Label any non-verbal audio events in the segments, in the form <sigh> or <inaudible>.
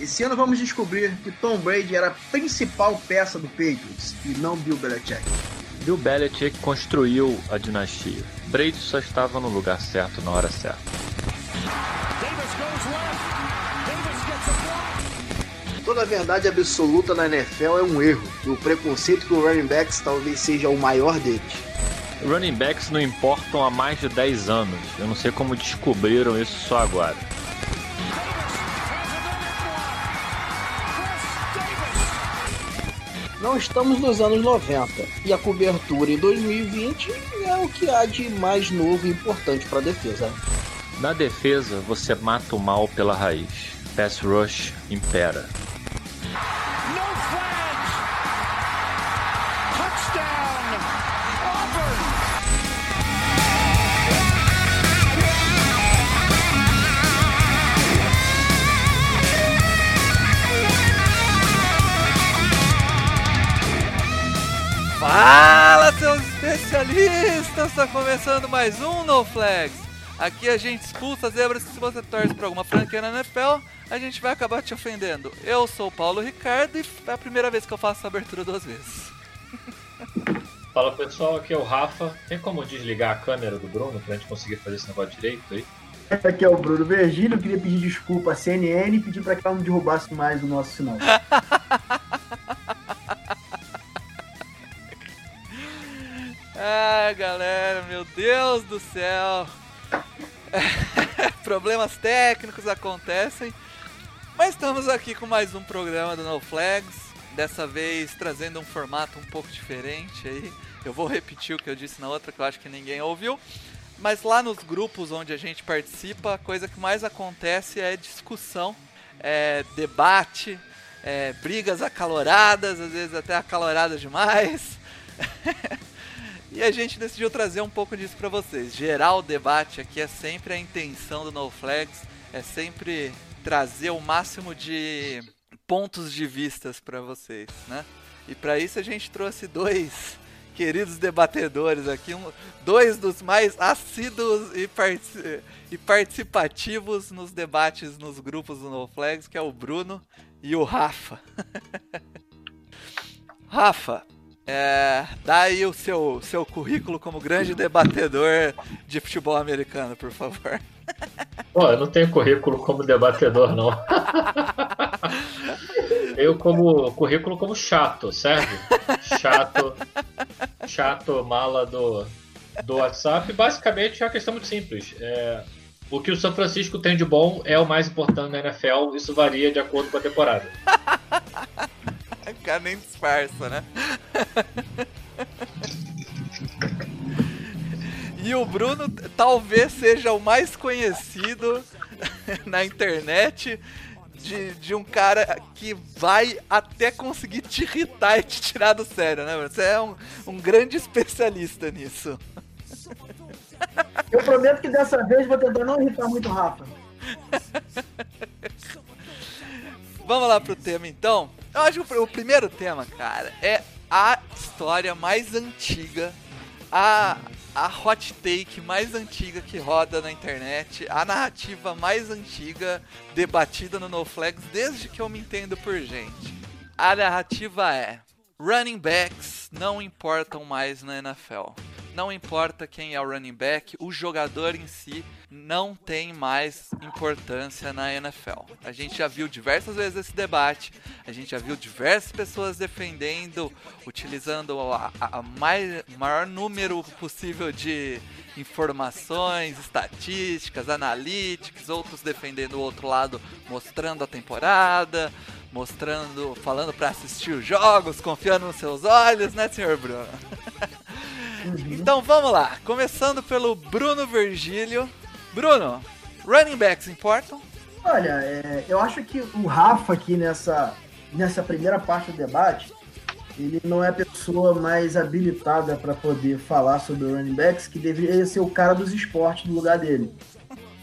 Esse ano vamos descobrir que Tom Brady era a principal peça do Patriots e não Bill Belichick. Bill Belichick construiu a dinastia. Brady só estava no lugar certo na hora certa. Toda a verdade absoluta na NFL é um erro, e o preconceito com o running backs talvez seja o maior deles. Running backs não importam há mais de 10 anos. Eu não sei como descobriram isso só agora. Não estamos nos anos 90 e a cobertura em 2020 é o que há de mais novo e importante para a defesa. Na defesa, você mata o mal pela raiz. Pass rush impera. Fala, seus especialistas! Está começando mais um No Flags. Aqui a gente expulsa zebras que se você torce para alguma franquia na NFL, a gente vai acabar te ofendendo. Eu sou o Paulo Ricardo e é a primeira vez que eu faço essa abertura duas vezes. Fala pessoal, aqui é o Rafa. Tem como desligar a câmera do Bruno pra gente conseguir fazer esse negócio direito aí? Aqui é o Bruno Virgílio, queria pedir desculpa à CNN e pedir para que ela não derrubasse mais o nosso sinal. <laughs> galera, meu Deus do céu. <laughs> Problemas técnicos acontecem. Mas estamos aqui com mais um programa do No Flags. Dessa vez trazendo um formato um pouco diferente aí. Eu vou repetir o que eu disse na outra, que eu acho que ninguém ouviu. Mas lá nos grupos onde a gente participa, a coisa que mais acontece é discussão, é debate, é brigas acaloradas, às vezes até acaloradas demais. <laughs> E a gente decidiu trazer um pouco disso para vocês. Gerar o debate aqui é sempre a intenção do No é sempre trazer o máximo de pontos de vistas para vocês, né? E para isso a gente trouxe dois <laughs> queridos debatedores aqui, um, dois dos mais assíduos e, partic e participativos nos debates nos grupos do No que é o Bruno e o Rafa. <laughs> Rafa, é, dá aí o seu, seu currículo como grande debatedor de futebol americano, por favor. Pô, eu não tenho currículo como debatedor, não. <laughs> eu como currículo como chato, serve? Chato, chato, mala do, do WhatsApp. Basicamente é uma questão muito simples. É, o que o São Francisco tem de bom é o mais importante na NFL. Isso varia de acordo com a temporada. <laughs> O cara nem disfarça, né? e o Bruno talvez seja o mais conhecido na internet de, de um cara que vai até conseguir te irritar e te tirar do sério, né? Você é um, um grande especialista nisso. Eu prometo que dessa vez vou tentar não irritar muito o Rafa. <laughs> Vamos lá pro tema então. Eu acho que o primeiro tema, cara, é a história mais antiga, a, a hot take mais antiga que roda na internet, a narrativa mais antiga debatida no No Flags desde que eu me entendo por gente. A narrativa é: running backs não importam mais na NFL. Não importa quem é o running back, o jogador em si não tem mais importância na NFL. A gente já viu diversas vezes esse debate, a gente já viu diversas pessoas defendendo, utilizando mais, maior número possível de informações, estatísticas, analytics, outros defendendo o outro lado, mostrando a temporada, mostrando, falando para assistir os jogos, confiando nos seus olhos, né, senhor Bruno? <laughs> Uhum. Então vamos lá, começando pelo Bruno Virgílio. Bruno, running backs importam? Olha, é, eu acho que o Rafa aqui nessa, nessa primeira parte do debate, ele não é a pessoa mais habilitada para poder falar sobre running backs, que deveria ser o cara dos esportes no lugar dele.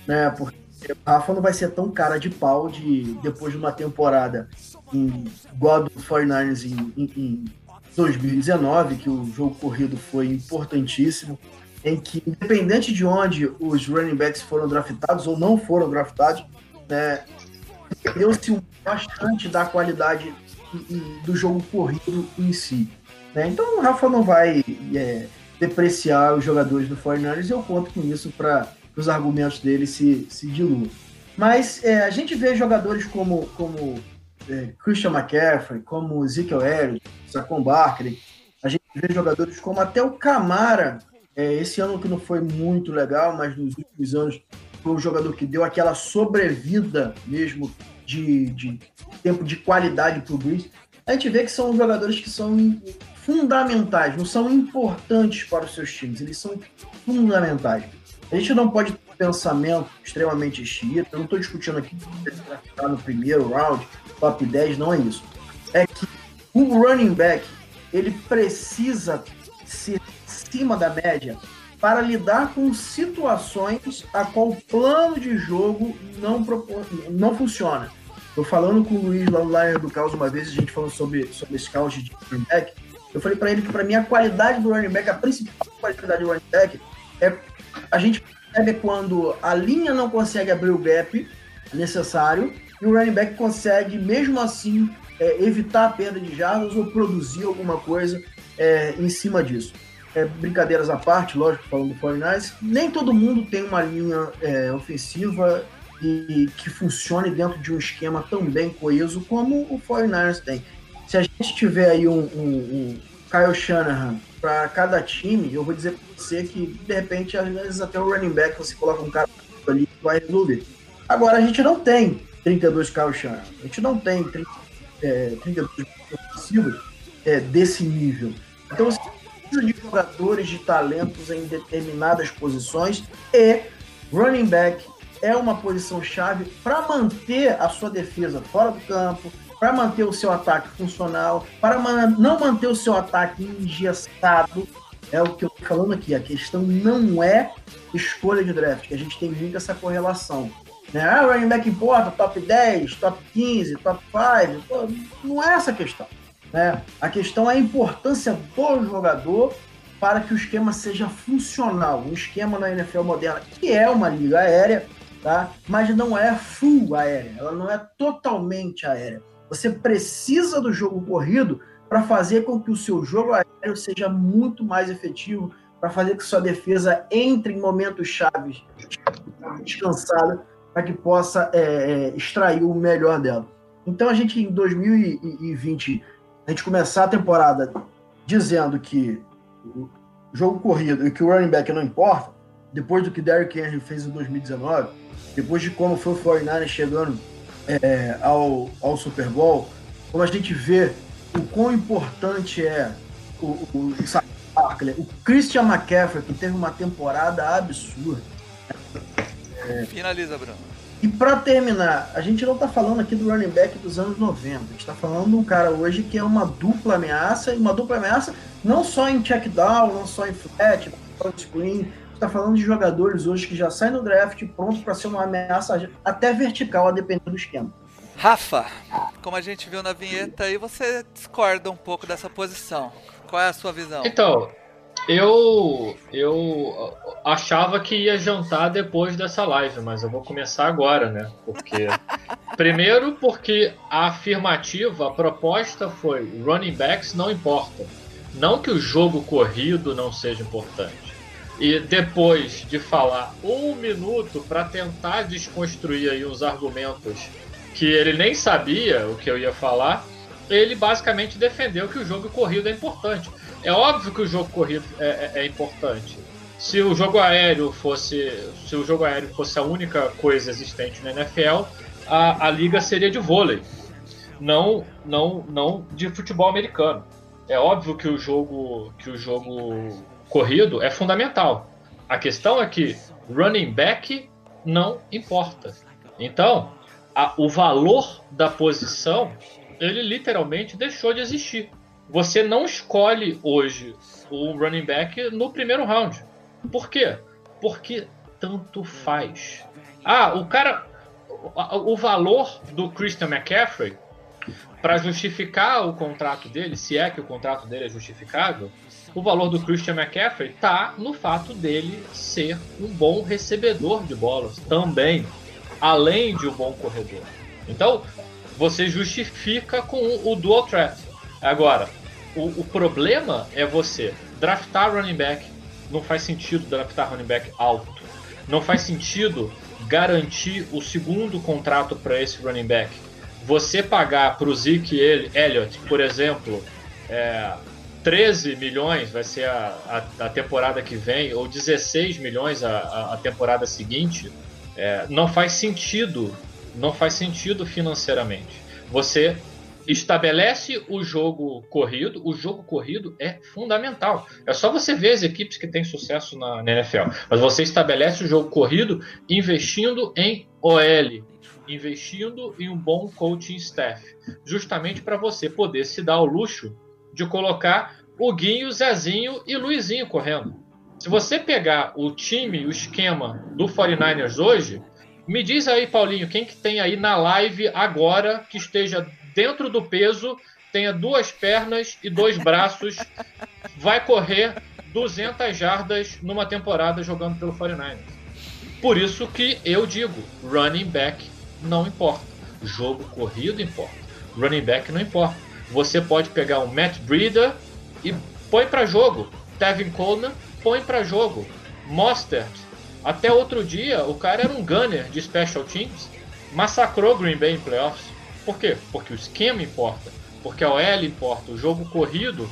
Né? Porque o Rafa não vai ser tão cara de pau de depois de uma temporada em, igual a do 49ers em, em, em 2019, que o jogo corrido foi importantíssimo em que, independente de onde os running backs foram draftados ou não foram draftados, né, perdeu-se bastante da qualidade do jogo corrido em si. Né? Então o Rafa não vai é, depreciar os jogadores do 49ers e eu conto com isso para os argumentos dele se, se diluam. Mas é, a gente vê jogadores como, como é, Christian McCaffrey, como Ezekiel Elliott, Saquon Barkley, a gente vê jogadores como até o Camara, é, esse ano que não foi muito legal, mas nos últimos anos foi um jogador que deu aquela sobrevida mesmo de, de tempo de qualidade para o Breeze. A gente vê que são jogadores que são fundamentais, não são importantes para os seus times, eles são fundamentais. A gente não pode ter um pensamento extremamente xiita, eu não estou discutindo aqui no primeiro round, top 10, não é isso. É que o running back ele precisa ser acima da média para lidar com situações a qual o plano de jogo não, propõe, não funciona. Estou falando com o Luiz lá no Line do Caos uma vez, a gente falou sobre, sobre scout de running back. Eu falei para ele que, para mim, a qualidade do running back, a principal qualidade do running back, é a gente percebe quando a linha não consegue abrir o gap necessário e o running back consegue, mesmo assim, é, evitar a perda de jardas ou produzir alguma coisa é, em cima disso. É, brincadeiras à parte, lógico, falando do 49 nem todo mundo tem uma linha é, ofensiva e, que funcione dentro de um esquema tão bem coeso como o 49ers tem. Se a gente tiver aí um, um, um Kyle Shanahan para cada time, eu vou dizer para você que, de repente, às vezes até o running back você coloca um cara ali que vai resolver. Agora, a gente não tem 32 Kyle Shanahan, a gente não tem 30, é, 32 ofensivos é, desse nível. Então, você precisa de jogadores de talentos em determinadas posições e running back é uma posição chave para manter a sua defesa fora do campo, para manter o seu ataque funcional, para não manter o seu ataque engessado. É o que eu estou falando aqui. A questão não é escolha de draft, que a gente tem muito essa correlação. Né? Ah, running back importa, top 10, top 15, top 5. não é essa a questão. Né? A questão é a importância do jogador para que o esquema seja funcional. Um esquema na NFL moderna, que é uma liga aérea, tá? mas não é full aérea, ela não é totalmente aérea. Você precisa do jogo corrido para fazer com que o seu jogo aéreo seja muito mais efetivo, para fazer que sua defesa entre em momentos chaves descansada, para que possa é, é, extrair o melhor dela. Então a gente em 2020 a gente começar a temporada dizendo que o jogo corrido e que o running back não importa, depois do que Derrick Henry fez em 2019, depois de como foi o 49 chegando é, ao, ao Super Bowl, como a gente vê o quão importante é o, o, o Christian McCaffrey, que teve uma temporada absurda. É, Finaliza, Bruno. E para terminar, a gente não está falando aqui do running back dos anos 90. A gente está falando de um cara hoje que é uma dupla ameaça, e uma dupla ameaça não só em check down, não só em flat, não screen, está falando de jogadores hoje que já saem no draft prontos para ser uma ameaça até vertical, a depender do esquema. Rafa, como a gente viu na vinheta aí, você discorda um pouco dessa posição. Qual é a sua visão? Então, eu eu achava que ia jantar depois dessa live, mas eu vou começar agora, né? Porque <laughs> primeiro porque a afirmativa, a proposta foi running backs não importa. Não que o jogo corrido não seja importante. E depois de falar um minuto para tentar desconstruir aí uns argumentos que ele nem sabia o que eu ia falar, ele basicamente defendeu que o jogo corrido é importante. É óbvio que o jogo corrido é, é, é importante. Se o jogo aéreo fosse, se o jogo aéreo fosse a única coisa existente na NFL, a, a liga seria de vôlei, não, não, não de futebol americano. É óbvio que o jogo, que o jogo corrido é fundamental. A questão é que running back não importa. Então, a, o valor da posição, ele literalmente deixou de existir. Você não escolhe hoje o running back no primeiro round. Por quê? Porque tanto faz. Ah, o cara. O, valor do Christian McCaffrey para justificar o contrato dele, se é que o contrato dele é justificável, o valor do Christian McCaffrey está no fato dele ser um bom recebedor de bolas também. além de um bom corredor. Então, você justifica com o dual threat. Agora, o, o problema é você draftar running back, não faz sentido draftar running back alto. Não faz sentido garantir o segundo contrato para esse running back. Você pagar para o Zeke Elliott, por exemplo, é, 13 milhões vai ser a, a, a, temporada que vem, ou 16 milhões a, a temporada seguinte, é, não faz sentido. Não faz sentido financeiramente. Você estabelece o jogo corrido. O jogo corrido é fundamental. É só você ver as equipes que têm sucesso na, na NFL. Mas você estabelece o jogo corrido investindo em OL, investindo em um bom coaching staff, justamente para você poder se dar o luxo de colocar o Guinho, Zezinho e Luizinho correndo. Se você pegar o time, o esquema do 49ers hoje, me diz aí, Paulinho, quem que tem aí na live agora que esteja dentro do peso, tenha duas pernas e dois braços, vai correr 200 jardas numa temporada jogando pelo 49ers. Por isso que eu digo, running back não importa. Jogo corrido importa. Running back não importa. Você pode pegar um Matt Breeder e põe para jogo. Tevin Coleman põe para jogo. Mostert. Até outro dia, o cara era um gunner de special teams. Massacrou Green Bay em playoffs. Por quê? Porque o esquema importa, porque a OL importa, o jogo corrido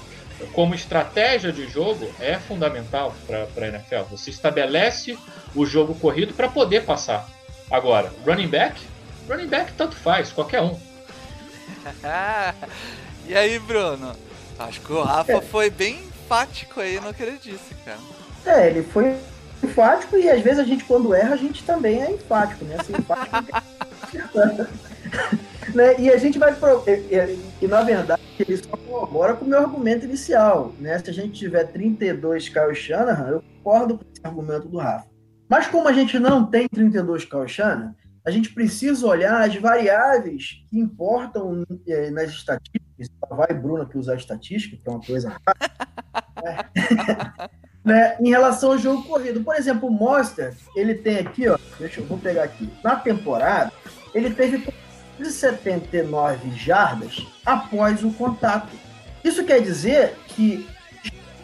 como estratégia de jogo é fundamental para a NFL. Você estabelece o jogo corrido para poder passar. Agora, running back, running back tanto faz, qualquer um. <laughs> e aí, Bruno? Acho que o Rafa é. foi bem enfático aí no que ele disse, cara. É, ele foi enfático e às vezes a gente, quando erra, a gente também é enfático, né? Assim, enfático <laughs> né? E a gente vai. Pro... E, na verdade, ele só corrobora com o meu argumento inicial. Né? Se a gente tiver 32 Kyle Shanahan, eu concordo com esse argumento do Rafa. Mas como a gente não tem 32 Kyle Shanahan, a gente precisa olhar as variáveis que importam é, nas estatísticas. Vai Bruno que usar estatística, que é uma coisa. <laughs> né? né? Em relação ao jogo corrido. Por exemplo, o Monster, ele tem aqui, ó. Deixa eu vou pegar aqui. Na temporada, ele teve 79 jardas após o contato. Isso quer dizer que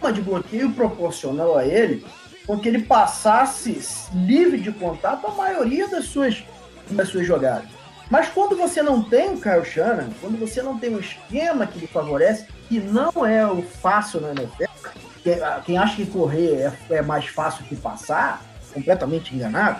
uma de bloqueio proporcional a ele, com que ele passasse livre de contato a maioria das suas, das suas jogadas. Mas quando você não tem o Kyle Shannon, quando você não tem um esquema que lhe favorece, que não é o fácil na NFL, quem acha que correr é, é mais fácil que passar, completamente enganado,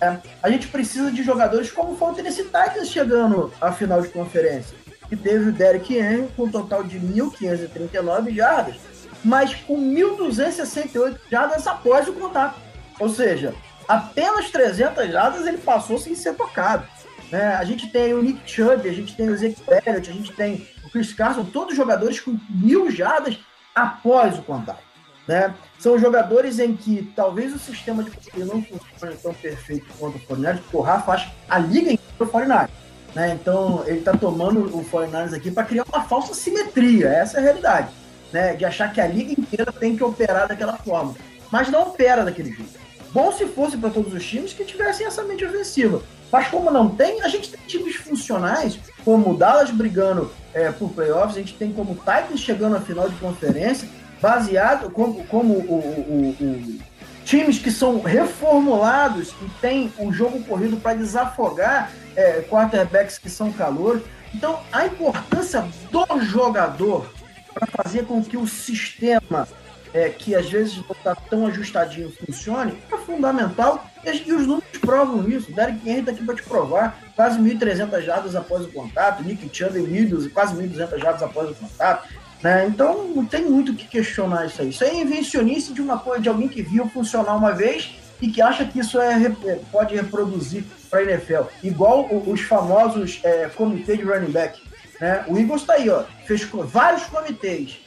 né? A gente precisa de jogadores como foi o Tennessee Titans chegando à final de conferência, que teve o Derek Henry com um total de 1.539 jardas, mas com 1.268 jardas após o contato. Ou seja, apenas 300 jardas ele passou sem ser tocado. Né? A gente tem o Nick Chubb, a gente tem o Zeke Elliott, a gente tem o Chris Carson, todos jogadores com mil jardas após o contato. Né? São jogadores em que talvez o sistema de corrida não funcione tão perfeito quanto o Fortnite, porque o Rafa acha a liga inteira o Fortnite. Né? Então ele está tomando o Fortnite aqui para criar uma falsa simetria, essa é a realidade. Né? De achar que a liga inteira tem que operar daquela forma. Mas não opera daquele jeito. Bom se fosse para todos os times que tivessem essa mente ofensiva. Mas como não tem, a gente tem times funcionais, como o Dallas brigando é, por playoffs, a gente tem como o Titans chegando à final de conferência, baseado como, como o, o, o, times que são reformulados e tem o jogo corrido para desafogar é, quarterbacks que são calor. Então, a importância do jogador para fazer com que o sistema, é, que às vezes não está tão ajustadinho, funcione, é fundamental e, os números provam isso. Derek Henry está aqui para te provar. Quase 1.300 jardas após o contato, Nick Chubb quase 1.200 jardas após o contato. Né? Então não tem muito o que questionar isso aí. Isso é invencionice de uma coisa de alguém que viu funcionar uma vez e que acha que isso é, é pode reproduzir para a NFL. Igual os famosos é, comitês de running back. Né? O Eagles está aí, ó, fez vários comitês.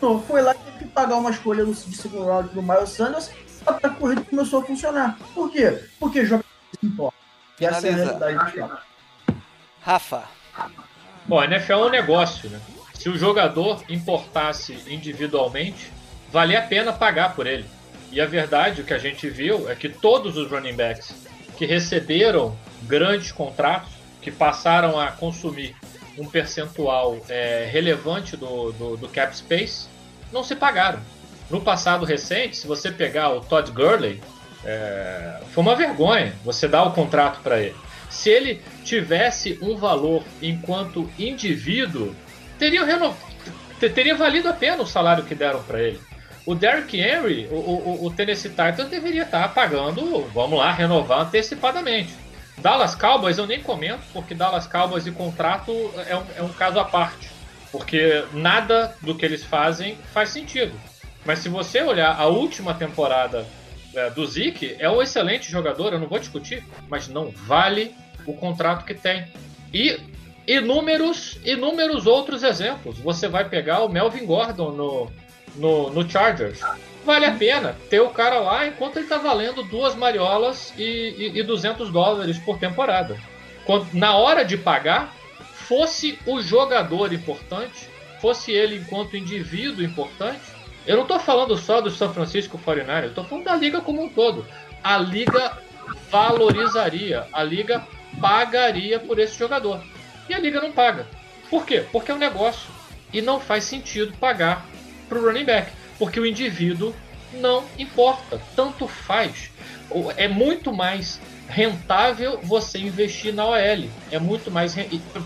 Não foi lá que teve que pagar uma escolha de segundo round do Miles Sanders a corrida começou a funcionar. Por quê? Porque jogadores importam. E essa é a realidade do Rafa. Bom, a NFL é um negócio, né? Se o jogador importasse individualmente, valia a pena pagar por ele. E a verdade, o que a gente viu, é que todos os running backs que receberam grandes contratos, que passaram a consumir um percentual é, relevante do, do, do, cap space, não se pagaram. No passado recente, se você pegar o Todd Gurley, é, foi uma vergonha você dar o contrato para ele. Se ele tivesse um valor enquanto indivíduo, teria, teria valido a pena o salário que deram para ele. O Derrick Henry, o, o, o Tennessee Titans deveria estar pagando, vamos lá, renovar antecipadamente. Dallas Cowboys eu nem comento, porque Dallas Cowboys e contrato é um, é um caso à parte. Porque nada do que eles fazem faz sentido. Mas se você olhar a última temporada é, do Zeke, é um excelente jogador, eu não vou discutir, mas não vale o contrato que tem. E inúmeros, inúmeros outros exemplos. Você vai pegar o Melvin Gordon no, no, no Chargers. Vale a pena ter o cara lá enquanto ele está valendo duas mariolas e, e, e 200 dólares por temporada. Quando, na hora de pagar, fosse o jogador importante, fosse ele enquanto indivíduo importante. Eu não estou falando só do São Francisco 49ers, eu estou falando da liga como um todo. A liga valorizaria, a liga pagaria por esse jogador. E a liga não paga. Por quê? Porque é um negócio. E não faz sentido pagar para o running back, porque o indivíduo não importa, tanto faz. É muito mais rentável você investir na OL. É muito mais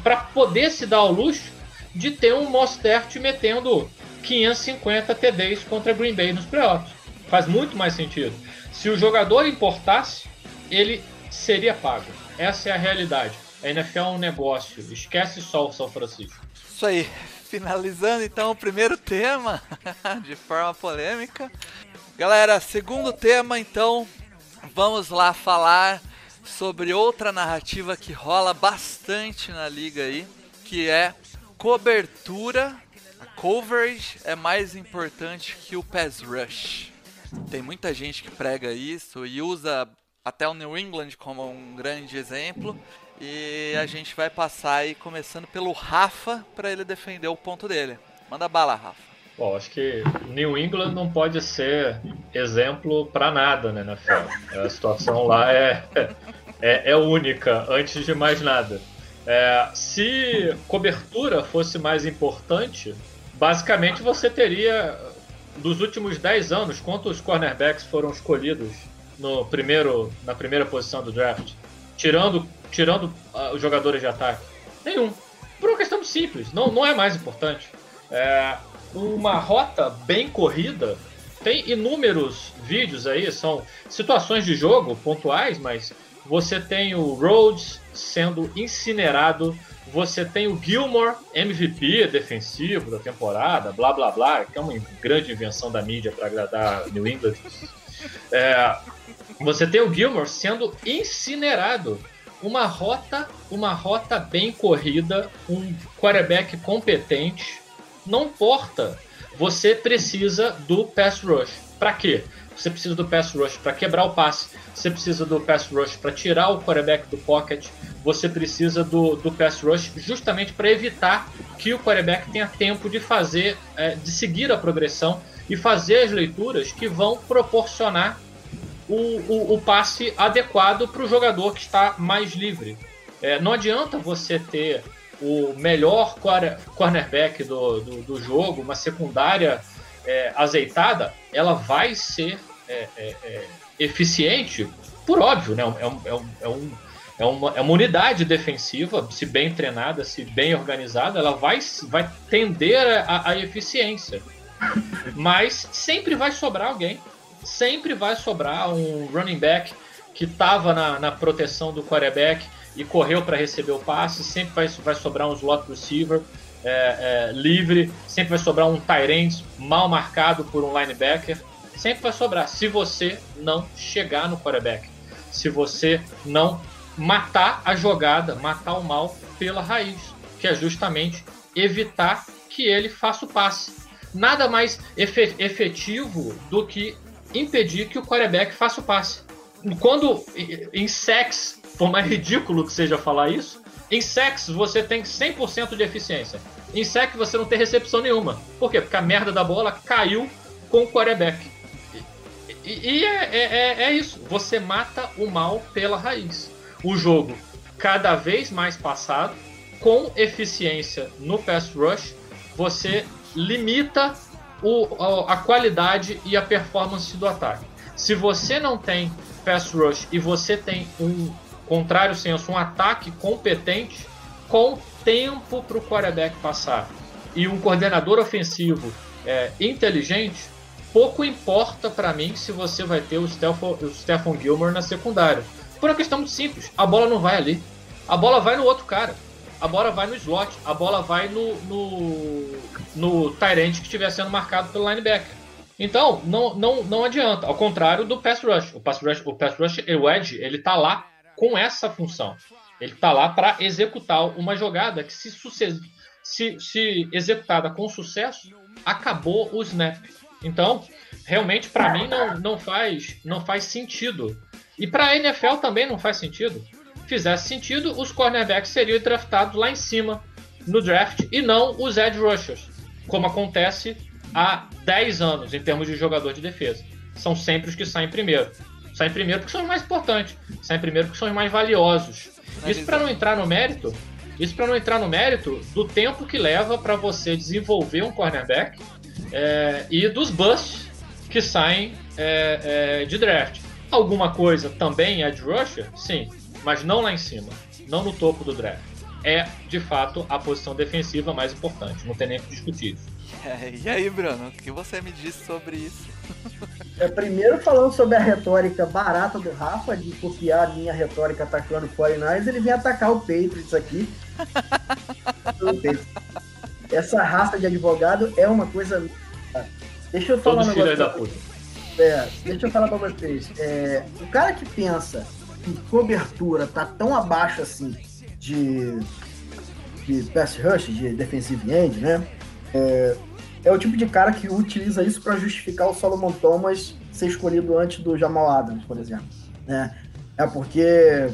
para poder se dar ao luxo de ter um Mostert metendo 550 TDs contra Green Bay nos playoffs. Faz muito mais sentido. Se o jogador importasse, ele seria pago. Essa é a realidade. A NFL é um negócio. Esquece só o São Francisco. Isso aí. Finalizando então o primeiro tema <laughs> de forma polêmica. Galera, segundo tema então, vamos lá falar sobre outra narrativa que rola bastante na liga aí, que é cobertura. A coverage é mais importante que o pass rush. Tem muita gente que prega isso e usa até o New England como um grande exemplo. E a gente vai passar aí começando pelo Rafa para ele defender o ponto dele. Manda bala, Rafa. Bom, acho que New England não pode ser exemplo para nada, né, na final. A situação lá é, <laughs> é, é, única, antes de mais nada. É, se cobertura fosse mais importante, basicamente você teria, dos últimos 10 anos, quantos cornerbacks foram escolhidos no primeiro, na primeira posição do draft? Tirando tirando uh, os jogadores de ataque? Nenhum. Por uma questão simples, não, não é mais importante. É, uma rota bem corrida tem inúmeros vídeos aí, são situações de jogo pontuais, mas você tem o Rhodes sendo incinerado, você tem o Gilmore, MVP defensivo da temporada, blá blá blá, que é uma grande invenção da mídia para agradar New England. É, você tem o Gilmore sendo incinerado uma rota, uma rota bem corrida, um quarterback competente, não importa. Você precisa do pass rush. Para quê? Você precisa do pass rush para quebrar o passe. Você precisa do pass rush para tirar o quarterback do pocket. Você precisa do, do pass rush justamente para evitar que o quarterback tenha tempo de fazer, é, de seguir a progressão e fazer as leituras que vão proporcionar o, o, o passe adequado para o jogador que está mais livre. É, não adianta você ter o melhor cornerback do, do, do jogo, uma secundária é, azeitada, ela vai ser é, é, é eficiente, por óbvio, né? É, é, é, um, é, uma, é uma unidade defensiva, se bem treinada, se bem organizada, ela vai, vai tender à eficiência. Mas sempre vai sobrar alguém sempre vai sobrar um running back que estava na, na, proteção do quarterback e correu para receber o passe, sempre vai, vai sobrar um slot receiver é, é, livre, sempre vai sobrar um tight mal marcado por um linebacker, sempre vai sobrar se você não chegar no quarterback, se você não matar a jogada, matar o mal pela raiz, que é justamente evitar que ele faça o passe. Nada mais efetivo do que impedir que o quarterback faça o passe. Quando em sex, por mais ridículo que seja falar isso, em sex você tem 100% de eficiência. Em sec você não tem recepção nenhuma. Por quê? Porque a merda da bola caiu com o quarterback. E, e é, é, é, é isso. Você mata o mal pela raiz. O jogo cada vez mais passado, com eficiência no pass rush, você limita o, a, a qualidade e a performance do ataque. Se você não tem pass rush e você tem um contrário senso, um ataque competente, com tempo para o quarterback passar e um coordenador ofensivo é, inteligente, pouco importa para mim se você vai ter o Stephon, o Stephon Gilmore na secundária. Por uma questão muito simples, a bola não vai ali. A bola vai no outro cara. A bola vai no slot. A bola vai no, no, no Tyrant que estiver sendo marcado pelo linebacker. Então, não, não, não adianta. Ao contrário do pass rush. O pass rush, o pass rush, o edge, ele tá lá com essa função. Ele tá lá para executar uma jogada que, se, se, se executada com sucesso, acabou o snap. Então, realmente para mim não, não faz não faz sentido. E para a NFL também não faz sentido. Fizesse sentido, os cornerbacks seriam draftados lá em cima no draft e não os edge rushers, como acontece há 10 anos em termos de jogador de defesa. São sempre os que saem primeiro. Saem primeiro porque são os mais importantes, saem primeiro porque são os mais valiosos. Isso para não entrar no mérito, isso para não entrar no mérito do tempo que leva para você desenvolver um cornerback é, e dos busts que saem é, é, de draft. Alguma coisa também é de rusher? Sim, mas não lá em cima, não no topo do draft. É, de fato, a posição defensiva mais importante, não tem nem o que discutir isso. <laughs> É, e aí, Bruno, o que você me disse sobre isso? É, primeiro, falando sobre a retórica barata do Rafa, de copiar a minha retórica atacando o 49 ele vem atacar o Patriots aqui. <laughs> Essa raça de advogado é uma coisa. Deixa eu falar Todos um negócio. da puta. É, deixa eu falar pra vocês. É, o cara que pensa que cobertura tá tão abaixo assim de, de pass rush, de defensive end, né? É, é o tipo de cara que utiliza isso para justificar o Solomon Thomas ser escolhido antes do Jamal Adams, por exemplo. Né? É porque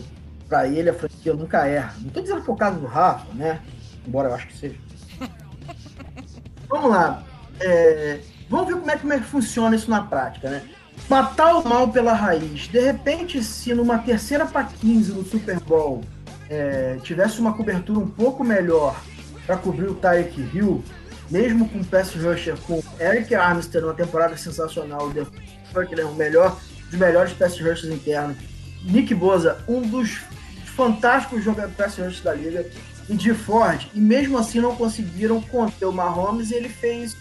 para ele a franquia nunca erra. Não tô dizendo o caso do Rafa, né? Embora eu acho que seja. <laughs> Vamos lá. É, vamos ver como é, como é que funciona isso na prática, né? Matar o mal pela raiz. De repente, se numa terceira para 15 no Super Bowl é, tivesse uma cobertura um pouco melhor para cobrir o Tyreek Hill, mesmo com o pass rusher, com Eric Armstead numa temporada sensacional, ele é o melhor dos melhores pass rushers internos, Nick Boza, um dos fantásticos jogadores pass rushers da liga, e de Ford, e mesmo assim não conseguiram conter o Mahomes, e ele fez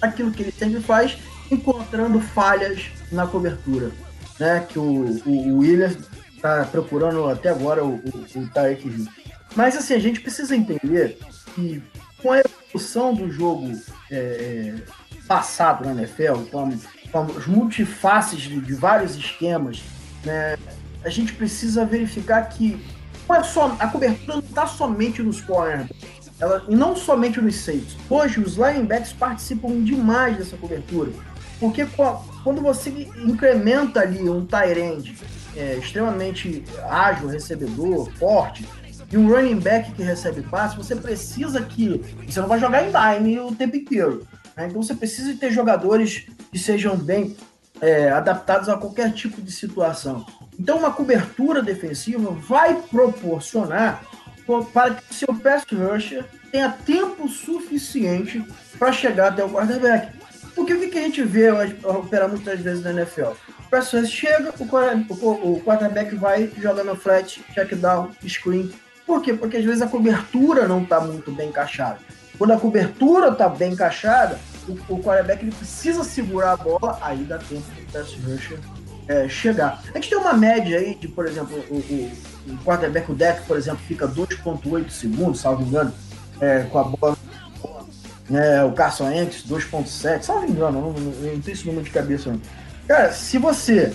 aquilo que ele sempre faz, encontrando falhas na cobertura, né? Que o, o Williams está procurando até agora o, o, o Tarek Hill. Mas assim, a gente precisa entender que com a evolução do jogo é, é passado na NFL, com, com as multifaces de, de vários esquemas, né, a gente precisa verificar que não é só, a cobertura não está somente nos corners, ela, e não somente nos safes. Hoje, os linebacks participam demais dessa cobertura. Porque quando você incrementa ali um tight é, extremamente ágil, recebedor, forte, e um running back que recebe passe, você precisa que. Você não vai jogar em dime o tempo inteiro. Né? Então você precisa ter jogadores que sejam bem é, adaptados a qualquer tipo de situação. Então, uma cobertura defensiva vai proporcionar para que seu pass rusher tenha tempo suficiente para chegar até o quarterback. Porque o que, que a gente vê operar muitas vezes na NFL? O pass chega, o, quarterback vai, joga no flat, check down, screen. Por quê? Porque às vezes a cobertura não está muito bem encaixada. Quando a cobertura está bem encaixada, o, o quarterback ele precisa segurar a bola, aí dá tempo do pass rusher é, chegar. A gente tem uma média aí de, por exemplo, o, o, o quarterback, o deck, por exemplo, fica 2.8 segundos, salvo engano, é, com a bola. Né, o Carson Wentz, 2.7, salvo engano, não, não, não tenho esse número de cabeça não. Cara, se você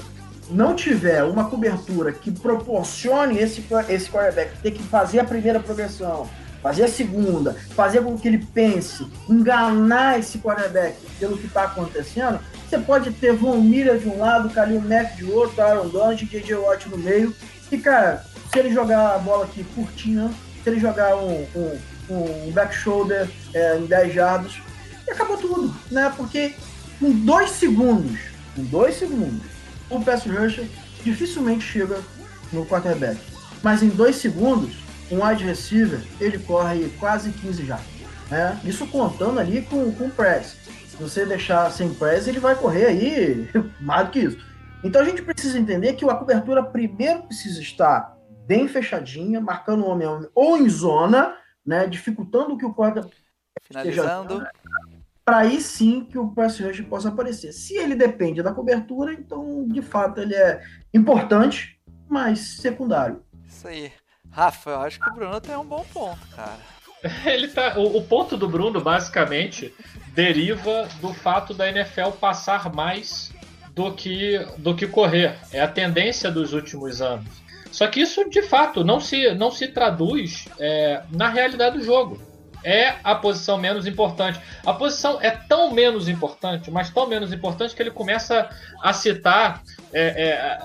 não tiver uma cobertura que proporcione esse, esse quarterback ter que fazer a primeira progressão, fazer a segunda, fazer com que ele pense, enganar esse quarterback pelo que está acontecendo, você pode ter Von Miller de um lado, Kalil Mack de outro, Aaron Donald, J.J. Watt no meio. E, cara, se ele jogar a bola aqui curtinha, se ele jogar um, um, um back shoulder é, em 10 jardas, acabou tudo, né? Porque em dois segundos, em dois segundos, o pass rusher dificilmente chega no quarterback. Mas em dois segundos, um wide receiver, ele corre quase 15 já. Né? Isso contando ali com, com press. Se você deixar sem press, ele vai correr aí <laughs> mais do que isso. Então a gente precisa entender que a cobertura primeiro precisa estar bem fechadinha, marcando o homem homem ou em zona, né, dificultando que o quarterback Finalizando. para aí sim que o pass rush possa aparecer. Se ele depende da cobertura, então de fato ele é importante, mas secundário. Isso aí. Rafa, eu acho que o Bruno tem um bom ponto, cara. <laughs> Ele tá, o, o ponto do Bruno, basicamente, deriva do fato da NFL passar mais do que, do que correr. É a tendência dos últimos anos. Só que isso, de fato, não se, não se traduz é, na realidade do jogo. É a posição menos importante. A posição é tão menos importante, mas tão menos importante que ele começa a citar. É,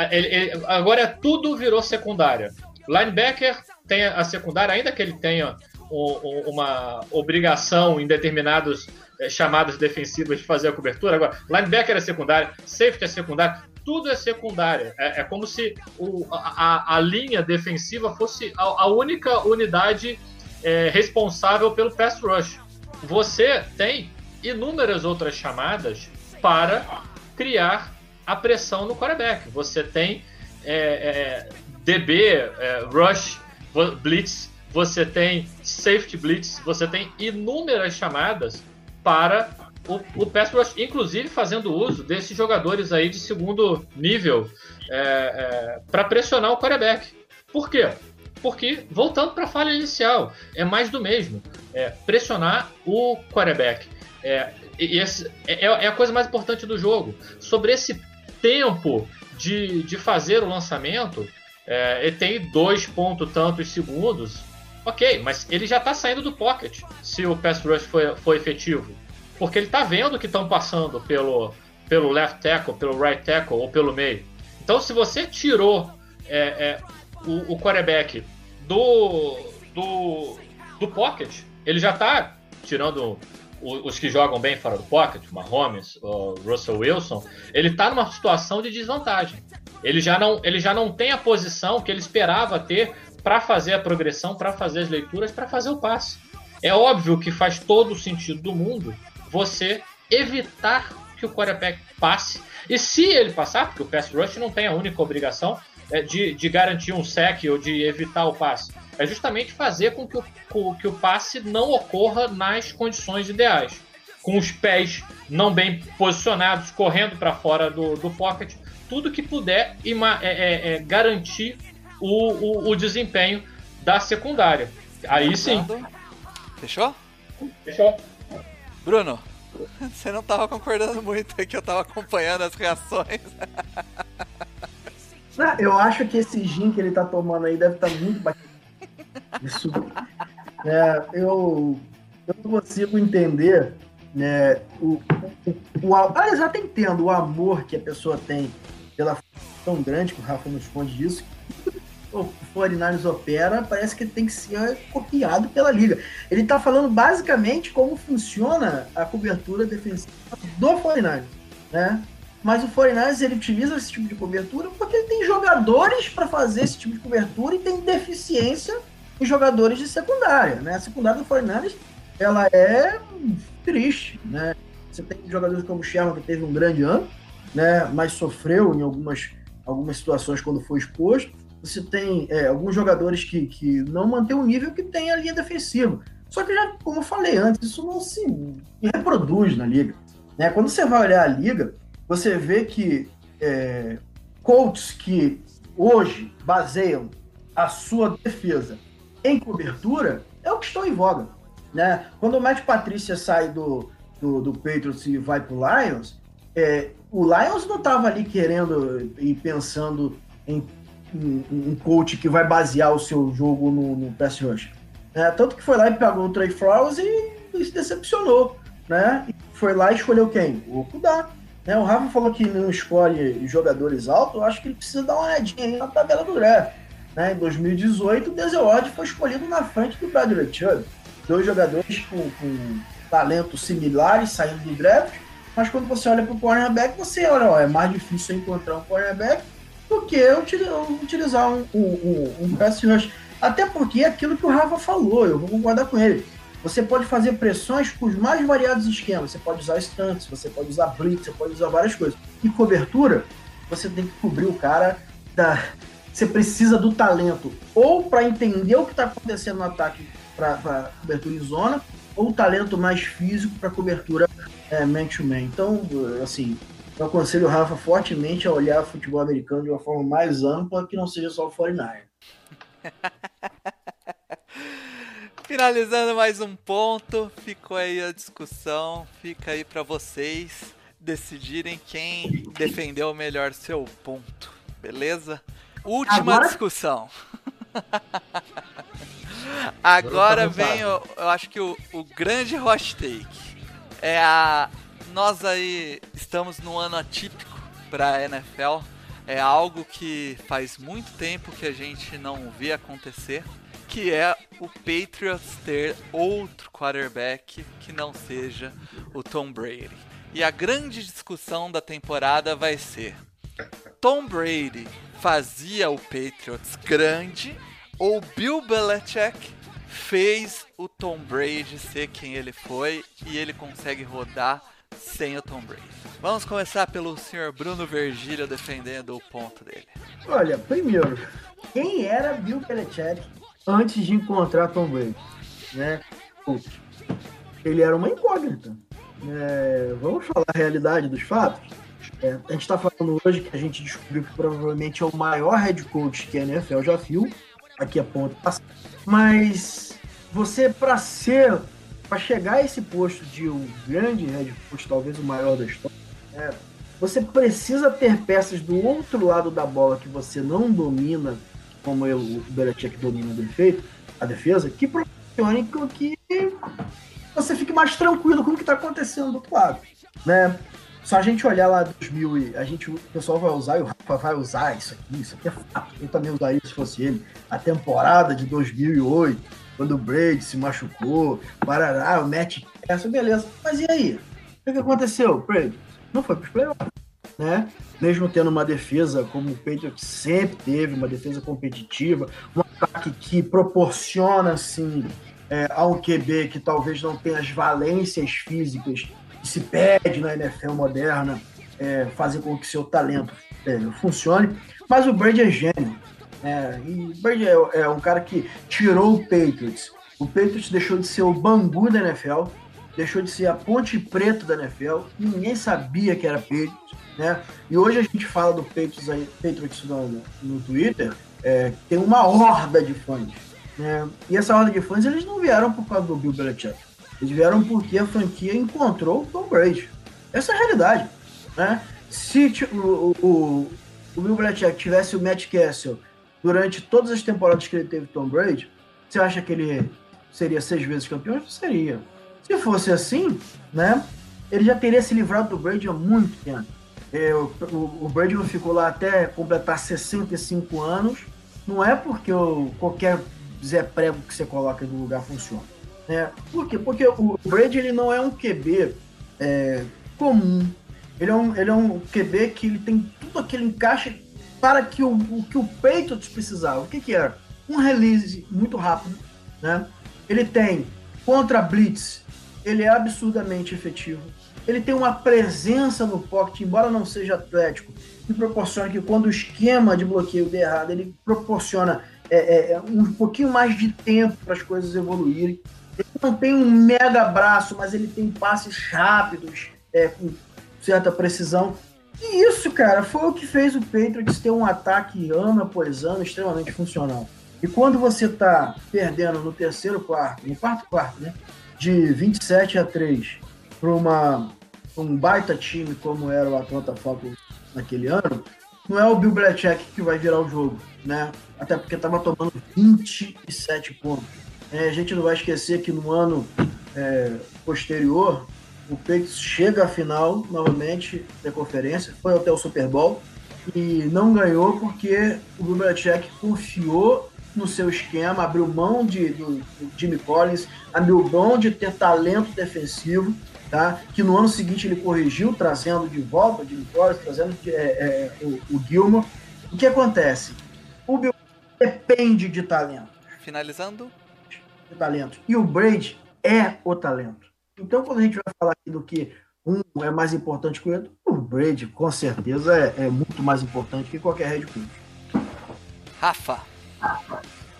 é, ele- agora é tudo virou secundária. Linebacker tem a secundária, ainda que ele tenha uma obrigação em determinados eh, chamadas defensivas de fazer a cobertura. Agora, linebacker é secundária, safety é secundária, tudo é secundária. É, é como se o- a, a- linha defensiva fosse a, a única unidade eh, responsável pelo pass rush. Você tem inúmeras outras chamadas para criar a pressão no quarterback. Você tem é, é, DB, é, rush, blitz, você tem safety blitz, você tem inúmeras chamadas para o, o pass inclusive fazendo uso desses jogadores aí de segundo nível para pressionar o quarterback. Por quê? Porque, voltando para a falha inicial, é mais do mesmo. É pressionar o quarterback. É, esse, é, é a coisa mais importante do jogo. Sobre esse tempo de, de fazer o lançamento, é, ele tem dois ponto tantos segundos. Ok, mas ele já está saindo do pocket se o pass rush foi, foi efetivo. Porque ele está vendo que estão passando pelo, pelo left tackle, pelo right tackle ou pelo meio. Então, se você tirou é, é, o, o quarterback do, do, do pocket, ele já está tirando os que jogam bem fora do pocket, Mahomes, o Russell Wilson, ele está numa situação de desvantagem. Ele já não, ele já não tem a posição que ele esperava ter para fazer a progressão, para fazer as leituras, para fazer o passe. É óbvio que faz todo o sentido do mundo você evitar que o quarterback passe. E se ele passar, porque o pass rush não tem a única obrigação é, de, de garantir um sec ou de evitar o passe, é justamente fazer com que o, que o passe não ocorra nas condições ideais. Com os pés não bem posicionados, correndo para fora do, do pocket, tudo que puder ima- é, é, é, garantir o, o, o desempenho da secundária. Aí sim. Fechou? Fechou. Bruno, <laughs> você não tava concordando muito que eu tava acompanhando as reações. <laughs> Não, eu acho que esse gin que ele tá tomando aí deve estar muito bacana. Isso. É, eu, eu não consigo entender né, o, o, o, eu até entendo o amor que a pessoa tem pela tão grande, que o Rafa não esconde disso. O 49ers opera, parece que tem que ser copiado pela liga. Ele tá falando basicamente como funciona a cobertura defensiva do 49ers, né? Mas o 49ers ele utiliza esse tipo de cobertura porque ele tem jogadores para fazer esse tipo de cobertura e tem deficiência em jogadores de secundária, né? A secundária do 49ers, ela é triste, né? Você tem jogadores como o Sherman que teve um grande ano, né? Mas sofreu em algumas, algumas situações quando foi exposto. Você tem é, alguns jogadores que, que não mantêm o nível que tem a linha defensiva. Só que, já, como eu falei antes, isso não se reproduz na liga. Né? Quando você vai olhar a liga, você vê que é, coaches que hoje baseiam a sua defesa em cobertura é o que estão em voga. Né? Quando o Matt Patrícia sai do, do, do Patriots e vai para o Lions, é, o Lions não estava ali querendo e pensando em um, um coach que vai basear o seu jogo no, no pass rush. né? tanto que foi lá e pegou o Trey Flowers e, e se decepcionou. Né? E foi lá e escolheu quem? O Okudá. Né? O Rafa falou que não escolhe jogadores altos, eu acho que ele precisa dar uma olhadinha na tabela do draft. Né? Em 2018, o Dezeod foi escolhido na frente do Bradley Chubb. Dois jogadores com, com talentos similares saindo do draft Mas quando você olha para o cornerback, você olha, ó, é mais difícil encontrar um cornerback do que utilizar um, um, um pass rush. Até porque é aquilo que o Rafa falou, eu vou concordar com ele. Você pode fazer pressões com os mais variados esquemas. Você pode usar stunts, você pode usar blitz, você pode usar várias coisas. E cobertura, você tem que cobrir o cara da. Você precisa do talento ou para entender o que está acontecendo no ataque para cobertura em zona, ou talento mais físico para cobertura é, man-to-man. Então, assim, eu aconselho o Rafa fortemente a olhar o futebol americano de uma forma mais ampla, que não seja só o 49. <laughs> Finalizando mais um ponto, ficou aí a discussão, fica aí para vocês decidirem quem defendeu melhor seu ponto, beleza? Última Agora... discussão. <laughs> Agora vem, o, eu acho que o, o grande hot take. É a. Nós aí estamos num ano atípico para a NFL. É algo que faz muito tempo que a gente não vê acontecer. Que é o Patriots ter outro quarterback que não seja o Tom Brady. E a grande discussão da temporada vai ser: Tom Brady fazia o Patriots grande ou Bill Belichick fez o Tom Brady ser quem ele foi e ele consegue rodar sem o Tom Brady. Vamos começar pelo senhor Bruno Vergílio defendendo o ponto dele. Olha, primeiro, quem era Bill Belichick antes de encontrar Tom Brady? Né? Ele era uma incógnita. É, vamos falar a realidade dos fatos? É, a gente está falando hoje que a gente descobriu que provavelmente é o maior head coach que a NFL já viu. Aqui a ponta. Mas você, para ser, para chegar a esse posto de um grande head coach, talvez o maior da história, é, você precisa ter peças do outro lado da bola que você não domina, como eu, o Belichick domina do defeito, a defesa, que proporcionem que você fique mais tranquilo com o que está acontecendo do outro lado, né? Só a gente olhar lá 2000 e a gente, o pessoal vai usar e o Rafa vai usar isso aqui, isso aqui é fato. Eu também usaria se fosse ele. A temporada de 2008, quando o Brady se machucou, parará, o Matt essa beleza. Mas e aí? O que aconteceu? Brady não foi para os playoffs, né? Mesmo tendo uma defesa como o Patriots sempre teve, uma defesa competitiva, um ataque que proporciona, assim, é, a um QB que talvez não tenha as valências físicas que se pede na NFL moderna, é, fazer com que seu talento é, funcione. Mas o Brady é gênio. É, e Brady é, é, um cara que tirou o Patriots. O Patriots deixou de ser o Bangu da NFL, deixou de ser a Ponte Preta da NFL, ninguém sabia que era Patriots. Né? E hoje a gente fala do Patriots, aí, Patriots no, no Twitter, é, tem uma horda de fãs. Né? E essa horda de fãs eles não vieram por causa do Bill Belichick. Eles vieram porque a franquia encontrou o Tom Brady. Essa é a realidade. Né? Se o, o, o Bill Belichick tivesse o Matt Castle durante todas as temporadas que ele teve Tom Brady, você acha que ele seria seis vezes campeão? Não seria. Se fosse assim, né, ele já teria se livrado do Brady há muito tempo. É, o, o, Brady não ficou lá até completar 65 anos. Não é porque o, qualquer Zé Prego que você coloca no lugar funciona. Né? Por quê? Porque o Brady ele não é um QB é, comum. Ele é, um, ele é um QB que ele tem tudo aquele encaixe para que o, o que o Patriots precisava. O que, que era? Um release muito rápido. Né? Ele tem contra Blitz, ele é absurdamente efetivo. Ele tem uma presença no pocket, embora não seja atlético, que proporciona que quando o esquema de bloqueio der errado, ele proporciona é, é, é um pouquinho mais de tempo para as coisas evoluírem. Ele não tem um mega braço, mas ele tem passes rápidos, é, com certa precisão. E isso, cara, foi o que fez o Patriots ter um ataque ano após ano extremamente funcional. E quando você está perdendo no terceiro quarto, no quarto quarto, né, de 27 a 3 para um baita time como era o Atlanta Falcons naquele ano, não é o Bill Belichick que vai virar o jogo, né? Até porque estava tomando 27 pontos. É, a gente não vai esquecer que no ano é, posterior, o Patriots chega à final novamente da conferência, foi até o Super Bowl e não ganhou porque o Belichick confiou no seu esquema, abriu mão de, do, do Jimmy Collins, abriu mão de ter talento defensivo tá? que no ano seguinte ele corrigiu, trazendo de volta de Forrest, trazendo de, é, é, o, o Gilmore. O que acontece? O Bill depende de talento. Finalizando. De talento. E o Brady é o talento. Então, quando a gente vai falar aqui do que um é mais importante que o outro, o Brady, com certeza, é, é muito mais importante que qualquer head coach. Rafa.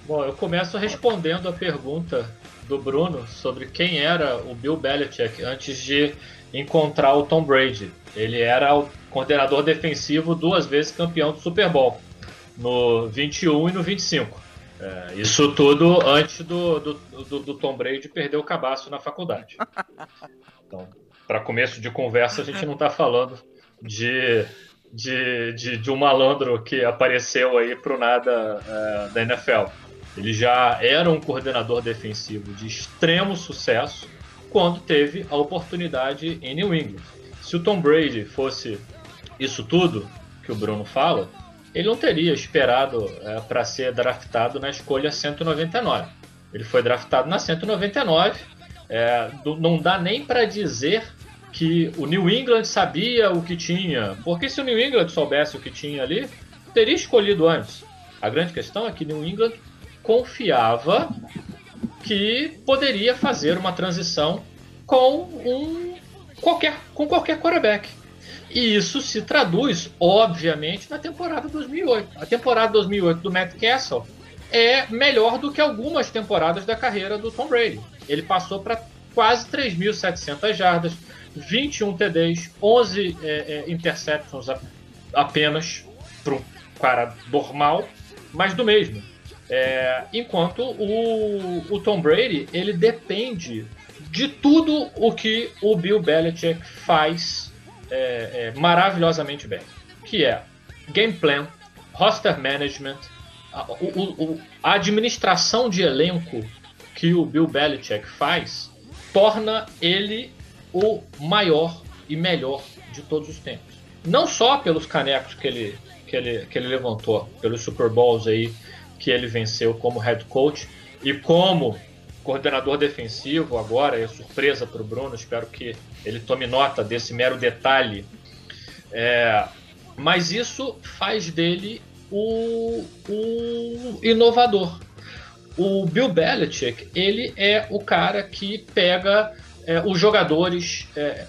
Bom, eu começo respondendo a pergunta do Bruno sobre quem era o Bill Belichick antes de encontrar o Tom Brady. Ele era o coordenador defensivo duas vezes campeão do Super Bowl, no 21 e no 25. É, isso tudo antes do, do, do, do, Tom Brady perder o cabaço na faculdade. Então, para começo de conversa, a gente não está falando de, de, de, de, um malandro que apareceu aí pro nada é, da NFL. Ele já era um coordenador defensivo de extremo sucesso quando teve a oportunidade em New England. Se o Tom Brady fosse isso tudo que o Bruno fala, ele não teria esperado é, para ser draftado na escolha 199. Ele foi draftado na 199. É, não dá nem para dizer que o New England sabia o que tinha, porque se o New England soubesse o que tinha ali, teria escolhido antes. A grande questão é que New England confiava que poderia fazer uma transição com um qualquer com qualquer quarterback. E isso se traduz, obviamente, na temporada 2008. A temporada 2008 do Matt Castle é melhor do que algumas temporadas da carreira do Tom Brady. Ele passou para quase 3.700 jardas, 21 TDs, 11 é, é, interceptions apenas para um cara normal, mas do mesmo. É, enquanto o, o Tom Brady ele depende de tudo o que o Bill Belichick faz é, é, maravilhosamente bem, que é game plan, roster management, a, o, o, a administração de elenco que o Bill Belichick faz torna ele o maior e melhor de todos os tempos. Não só pelos canecos que ele, que ele, que ele levantou, pelos Super Bowls aí que ele venceu como head coach e como coordenador defensivo agora, é surpresa para o Bruno, espero que ele tome nota desse mero detalhe. É, mas isso faz dele o, o inovador. O Bill Belichick, ele é o cara que pega é, os jogadores é,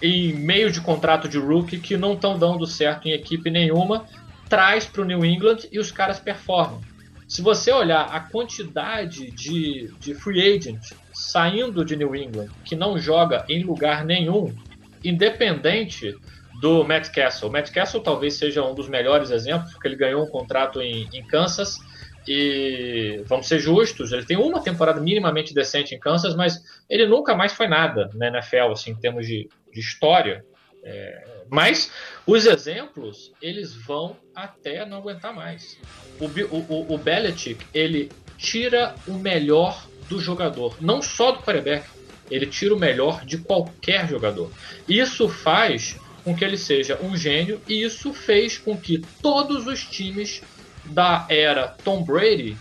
em meio de contrato de rookie que não estão dando certo em equipe nenhuma traz para o New England e os caras performam. Se você olhar a quantidade de, de free agent saindo de New England que não joga em lugar nenhum, independente do Matt Castle. Matt Castle talvez seja um dos melhores exemplos, porque ele ganhou um contrato em, em Kansas e vamos ser justos, ele tem uma temporada minimamente decente em Kansas, mas ele nunca mais foi nada na NFL, assim, em termos de, de história. É, mas os exemplos, eles vão até não aguentar mais. O, o, o Belichick, ele tira o melhor do jogador, não só do quarterback, ele tira o melhor de qualquer jogador. Isso faz com que ele seja um gênio e isso fez com que todos os times da era Tom Brady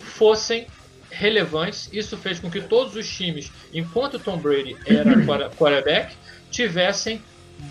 fossem relevantes. Isso fez com que todos os times, enquanto Tom Brady era quarterback, tivessem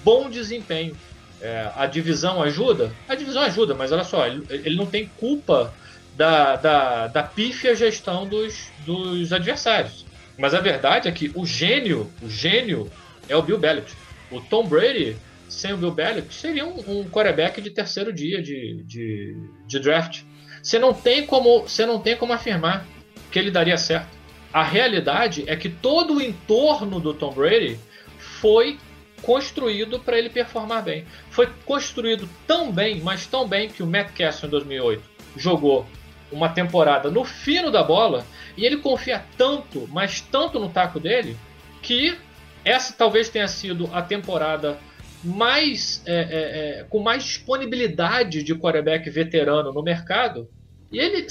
bom desempenho. É, a divisão ajuda? A divisão ajuda, mas olha só, ele, ele não tem culpa da, da, da pífia gestão dos, dos adversários. Mas a verdade é que o gênio, o gênio é o Bill Belichick. O Tom Brady, sem o Bill Belichick, seria um, um quarterback de terceiro dia de, de, de draft. Você não tem como, você não tem como afirmar que ele daria certo. A realidade é que todo o entorno do Tom Brady foi construído para ele performar bem. Foi construído tão bem, mas tão bem que o Matt Castle em 2008 jogou uma temporada no fino da bola e ele confia tanto, mas tanto no taco dele que essa talvez tenha sido a temporada mais é, é, é, com mais disponibilidade de quarterback veterano no mercado e ele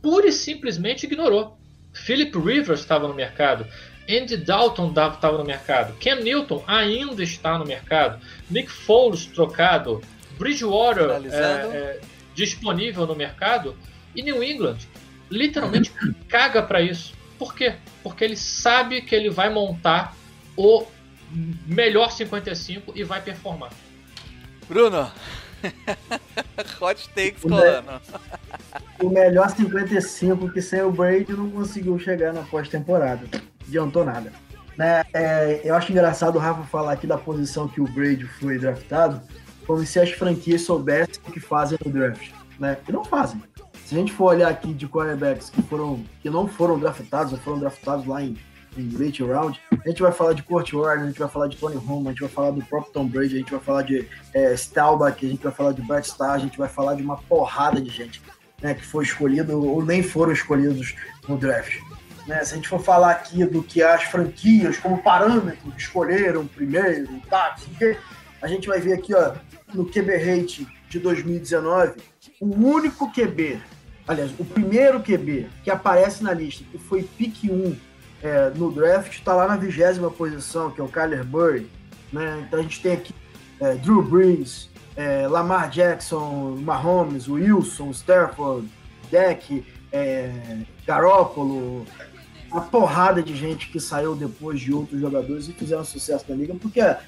pura e simplesmente ignorou. Philip Rivers estava no mercado, Andy Dalton estava no mercado. Ken Newton ainda está no mercado. Nick Foles trocado. Bridgewater é, é, disponível no mercado. E New England literalmente <laughs> caga para isso. Por quê? Porque ele sabe que ele vai montar o melhor 55 e vai performar. Bruno, <laughs> hot takes colando. O melhor 55 que sem o Brady não conseguiu chegar na pós-temporada. Adiantou nada. Né? É, eu acho engraçado o Rafa falar aqui da posição que o Brady foi draftado, como se as franquias soubessem o que fazem no draft. Né? E não fazem. Se a gente for olhar aqui de quarterbacks que, foram, que não foram draftados, ou foram draftados lá em, em late round, a gente vai falar de Kurt Warner, a gente vai falar de Tony Romo, a gente vai falar do próprio Tom Brady, a gente vai falar de é, Staubach, a gente vai falar de Brett Starr, a gente vai falar de uma porrada de gente né, que foi escolhido ou nem foram escolhidos no draft. Né? Se a gente for falar aqui do que as franquias, como parâmetro, escolheram primeiro e tá, a gente vai ver aqui ó, no QB Rate de 2019, o único QB, aliás, o primeiro QB que aparece na lista, que foi pick 1 é, no draft, está lá na vigésima posição, que é o Kyler Murray. Né? Então a gente tem aqui é, Drew Brees, é, Lamar Jackson, Mahomes, Wilson, Stafford, Deck, é, Garoppolo, a porrada de gente que saiu depois de outros jogadores e fizeram sucesso na liga, porque é,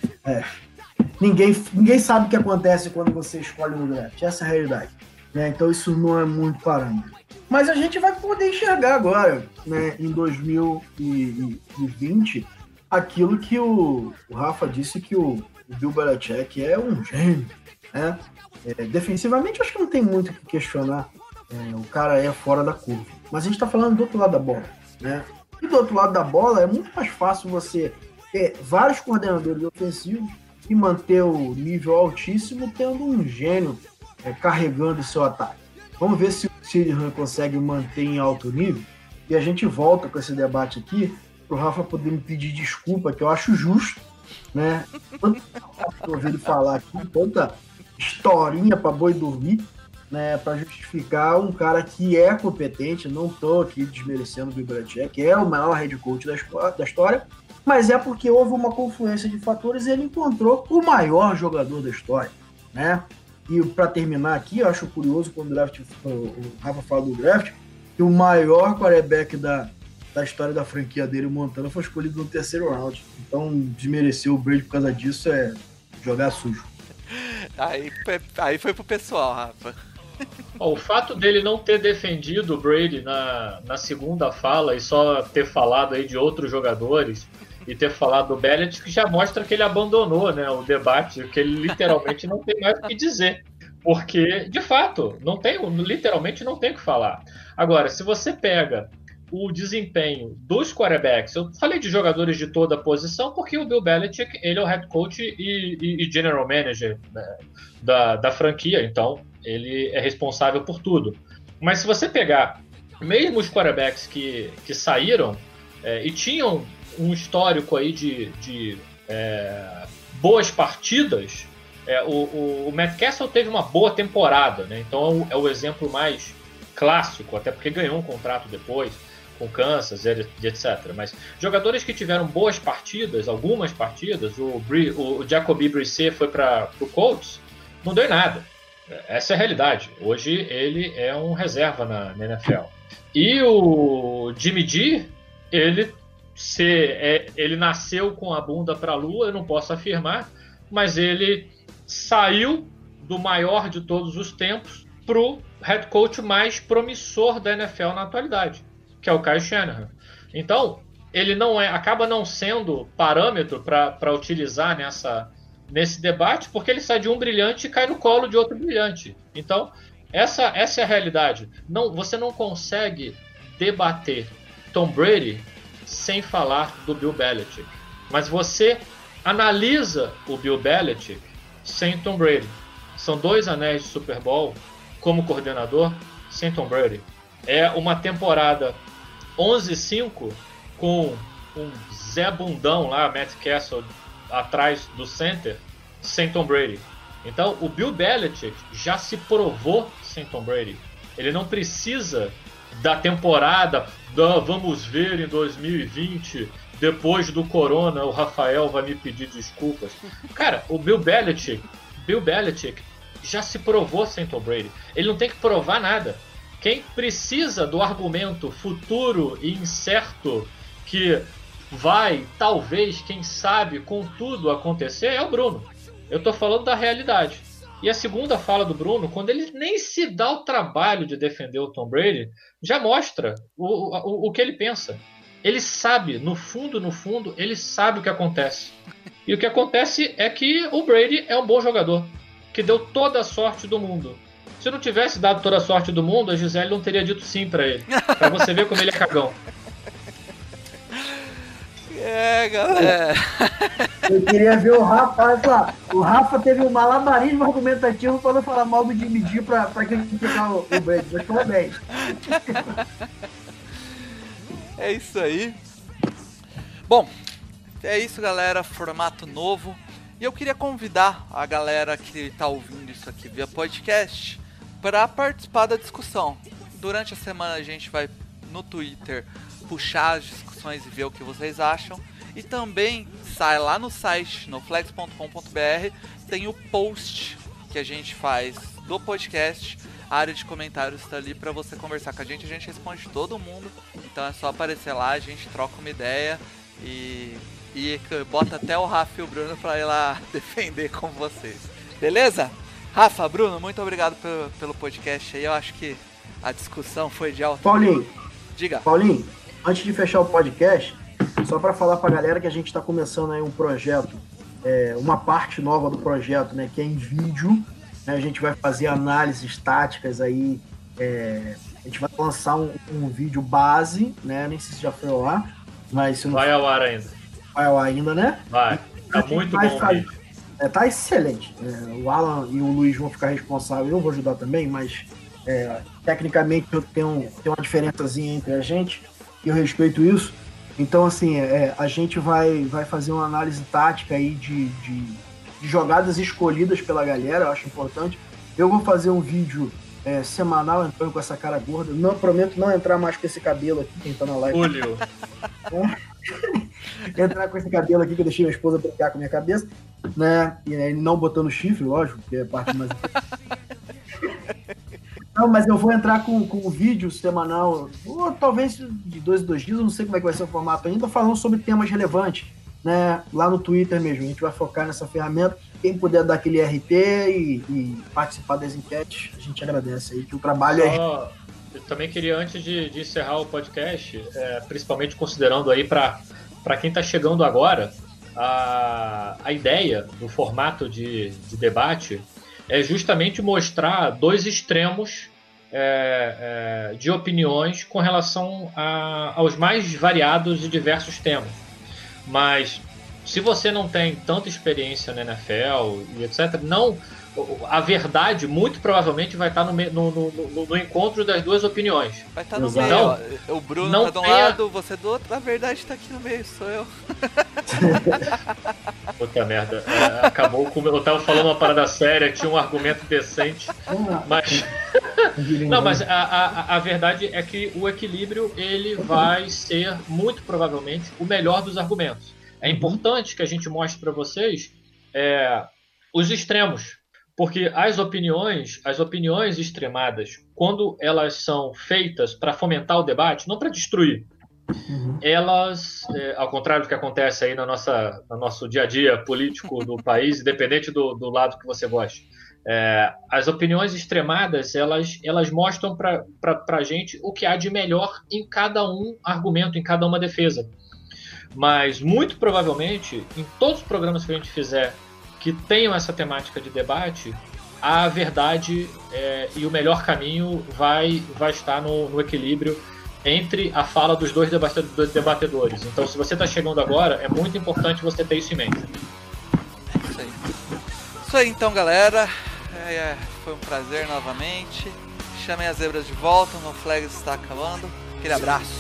ninguém, ninguém sabe o que acontece quando você escolhe no draft. Essa é a realidade. Né? Então isso não é muito parâmetro. Mas a gente vai poder enxergar agora, né, em 2020, aquilo que o, o Rafa disse que o, o Bill Belichick é um gênio. Né? É, defensivamente, acho que não tem muito o que questionar. É, o cara é fora da curva. Mas a gente está falando do outro lado da bola. Né? E do outro lado da bola é muito mais fácil você ter vários coordenadores ofensivos e manter o nível altíssimo tendo um gênio é, carregando o seu ataque. Vamos ver se o Sirihan consegue manter em alto nível. E a gente volta com esse debate aqui para o Rafa poder me pedir desculpa, que eu acho justo, né? Tanto <laughs> ouvido falar aqui, tanta historinha para boi dormir, né, para justificar um cara que é competente, não estou aqui desmerecendo o Bill que é o maior head coach da, da história, mas é porque houve uma confluência de fatores e ele encontrou o maior jogador da história, né? E para terminar aqui, eu acho curioso quando o, draft, o Rafa fala do draft, que o maior quarterback da, da história da franquia dele, o Montana, foi escolhido no terceiro round. Então, desmerecer o Brady por causa disso é jogar sujo. Aí, aí foi pro pessoal, Rafa. O fato dele não ter defendido o Brady na, na segunda fala e só ter falado aí de outros jogadores e ter falado do Belichick já mostra que ele abandonou né, o debate, que ele literalmente não tem mais o que dizer. Porque, de fato, não tem, literalmente não tem o que falar. Agora, se você pega o desempenho dos quarterbacks, eu falei de jogadores de toda posição, porque o Bill Belichick ele é o head coach e, e, e general manager né, da, da franquia, então ele é responsável por tudo. Mas se você pegar mesmo os quarterbacks que, que saíram é, e tinham um histórico aí de, de é, boas partidas, é, o, o, o, Matt Castle teve uma boa temporada, né? então é o, é o, exemplo mais clássico, até porque ganhou um contrato depois com Kansas, etc. Mas jogadores que tiveram boas partidas, algumas partidas, o, o Jacoby Brissett foi para o Colts, não deu nada. Essa é a realidade. Hoje ele é um reserva na, na NFL. E o Jimmy G, ele se é, ele nasceu com a bunda para a lua, eu não posso afirmar, mas ele saiu do maior de todos os tempos pro head coach mais promissor da NFL na atualidade, que é o Kyle Shanahan. Então, ele não é, acaba não sendo parâmetro para utilizar nessa, nesse debate, porque ele sai de um brilhante e cai no colo de outro brilhante. Então, essa, essa é a realidade. Não, você não consegue debater Tom Brady sem falar do Bill Belichick. Mas você analisa o Bill Belichick sem Tom Brady. São dois anéis de Super Bowl como coordenador sem Tom Brady. É uma temporada 11-5 com um Zé Bundão lá, Matt Castle, atrás do center, sem Tom Brady. Então, o Bill Belichick já se provou sem Tom Brady. Ele não precisa da temporada, da vamos ver em 2020, depois do Corona, o Rafael vai me pedir desculpas. <laughs> Cara, o Bill Belichick, Bill Belichick já se provou sem Tom Brady. Ele não tem que provar nada. Quem precisa do argumento futuro e incerto que vai, talvez, quem sabe, com tudo acontecer, é o Bruno. Eu tô falando da realidade. E a segunda fala do Bruno, quando ele nem se dá o trabalho de defender o Tom Brady, já mostra o, o, o que ele pensa. Ele sabe, no fundo, no fundo, ele sabe o que acontece. E o que acontece é que o Brady é um bom jogador, que deu toda a sorte do mundo. Se não tivesse dado toda a sorte do mundo, a Gisele não teria dito sim para ele. Pra você ver como ele é cagão. É, galera. Eu queria ver o Rafa. Só, o Rafa teve um malabarismo argumentativo para não falar mal do Jimmy G pra, pra criticar o, o Brady, mas falou bem. É isso aí. Bom, é isso, galera. Formato novo. E eu queria convidar a galera que tá ouvindo isso aqui via podcast para participar da discussão. Durante a semana a gente vai no Twitter puxar as e ver o que vocês acham. E também sai lá no site, no flex.com.br, tem o post que a gente faz do podcast. A área de comentários está ali para você conversar com a gente. A gente responde todo mundo. Então é só aparecer lá, a gente troca uma ideia e, e bota até o Rafa e o Bruno para ir lá <laughs> defender com vocês. Beleza? Rafa, Bruno, muito obrigado pelo, pelo podcast aí. Eu acho que a discussão foi de alto. Paulinho, Diga. Paulinho, antes de fechar o podcast, só para falar para a galera que a gente está começando aí um projeto, é, uma parte nova do projeto, né, que é em vídeo. Né, a gente vai fazer análises táticas aí. é, a gente vai lançar um, um vídeo base, né? Nem sei se já foi ao ar, mas se não Vai ao ar ainda. vai ao ar ainda, né? Vai. Tá muito bom fazer-. É, tá excelente. É, o Alan e o Luiz vão ficar responsáveis. Eu vou ajudar também, mas é, tecnicamente eu tenho, tem uma diferençazinha entre a gente e eu respeito isso. Então, assim, é, a gente vai, vai fazer uma análise tática aí de, de, de jogadas escolhidas pela galera, eu acho importante. Eu vou fazer um vídeo é, semanal entrando com essa cara gorda. Não prometo não entrar mais com esse cabelo aqui, quem tá na live. Julio. <laughs> entrar com esse cabelo aqui que eu deixei minha esposa brincar com a minha cabeça, né? E aí não botando chifre, lógico, que é a parte mais. <laughs> Não, mas eu vou entrar com, com um vídeo semanal, ou talvez de dois em dois dias, eu não sei como é que vai ser o formato ainda, falando sobre temas relevantes, né? Lá no Twitter mesmo. A gente vai focar nessa ferramenta. Quem puder dar aquele RT e, e participar das enquetes, a gente agradece aí, que o trabalho é. Só- eu também queria, antes de, de encerrar o podcast, é, principalmente considerando aí para quem está chegando agora, a, a ideia do formato de, de debate é justamente mostrar dois extremos é, é, de opiniões com relação a- aos mais variados e diversos temas. Mas se você não tem tanta experiência na NFL e etc., não a verdade muito provavelmente vai estar no, me- no, no, no- no encontro das duas opiniões. Vai estar no Exato. meio, Não. ó. O Bruno Não tá de um tenha- lado, você do outro. A verdade tá aqui no meio, sou eu. <laughs> Puta merda. É, acabou com. Eu tava falando uma parada séria, tinha um argumento decente, mas. <laughs> Não, mas a, a, a verdade é que o equilíbrio ele vai ser muito provavelmente o melhor dos argumentos. É importante que a gente mostre para vocês é, os extremos, porque as opiniões, as opiniões extremadas, quando elas são feitas para fomentar o debate, não para destruir, Uhum. elas, é, ao contrário do que acontece aí na nossa, no nosso dia a dia político do <laughs> país, independente do, do lado que você goste, é, as opiniões extremadas elas, elas mostram para a gente o que há de melhor em cada um argumento, em cada uma defesa. Mas muito provavelmente, em todos os programas que a gente fizer que tenham essa temática de debate, a verdade é, e o melhor caminho vai, vai estar no, no equilíbrio entre a fala dos dois debatedores. Então, se você está chegando agora, é muito importante você ter isso em mente. Isso aí. Isso aí então, galera. É, é, foi um prazer novamente. Chamem as zebras de volta, o No Flags está acabando. Aquele abraço.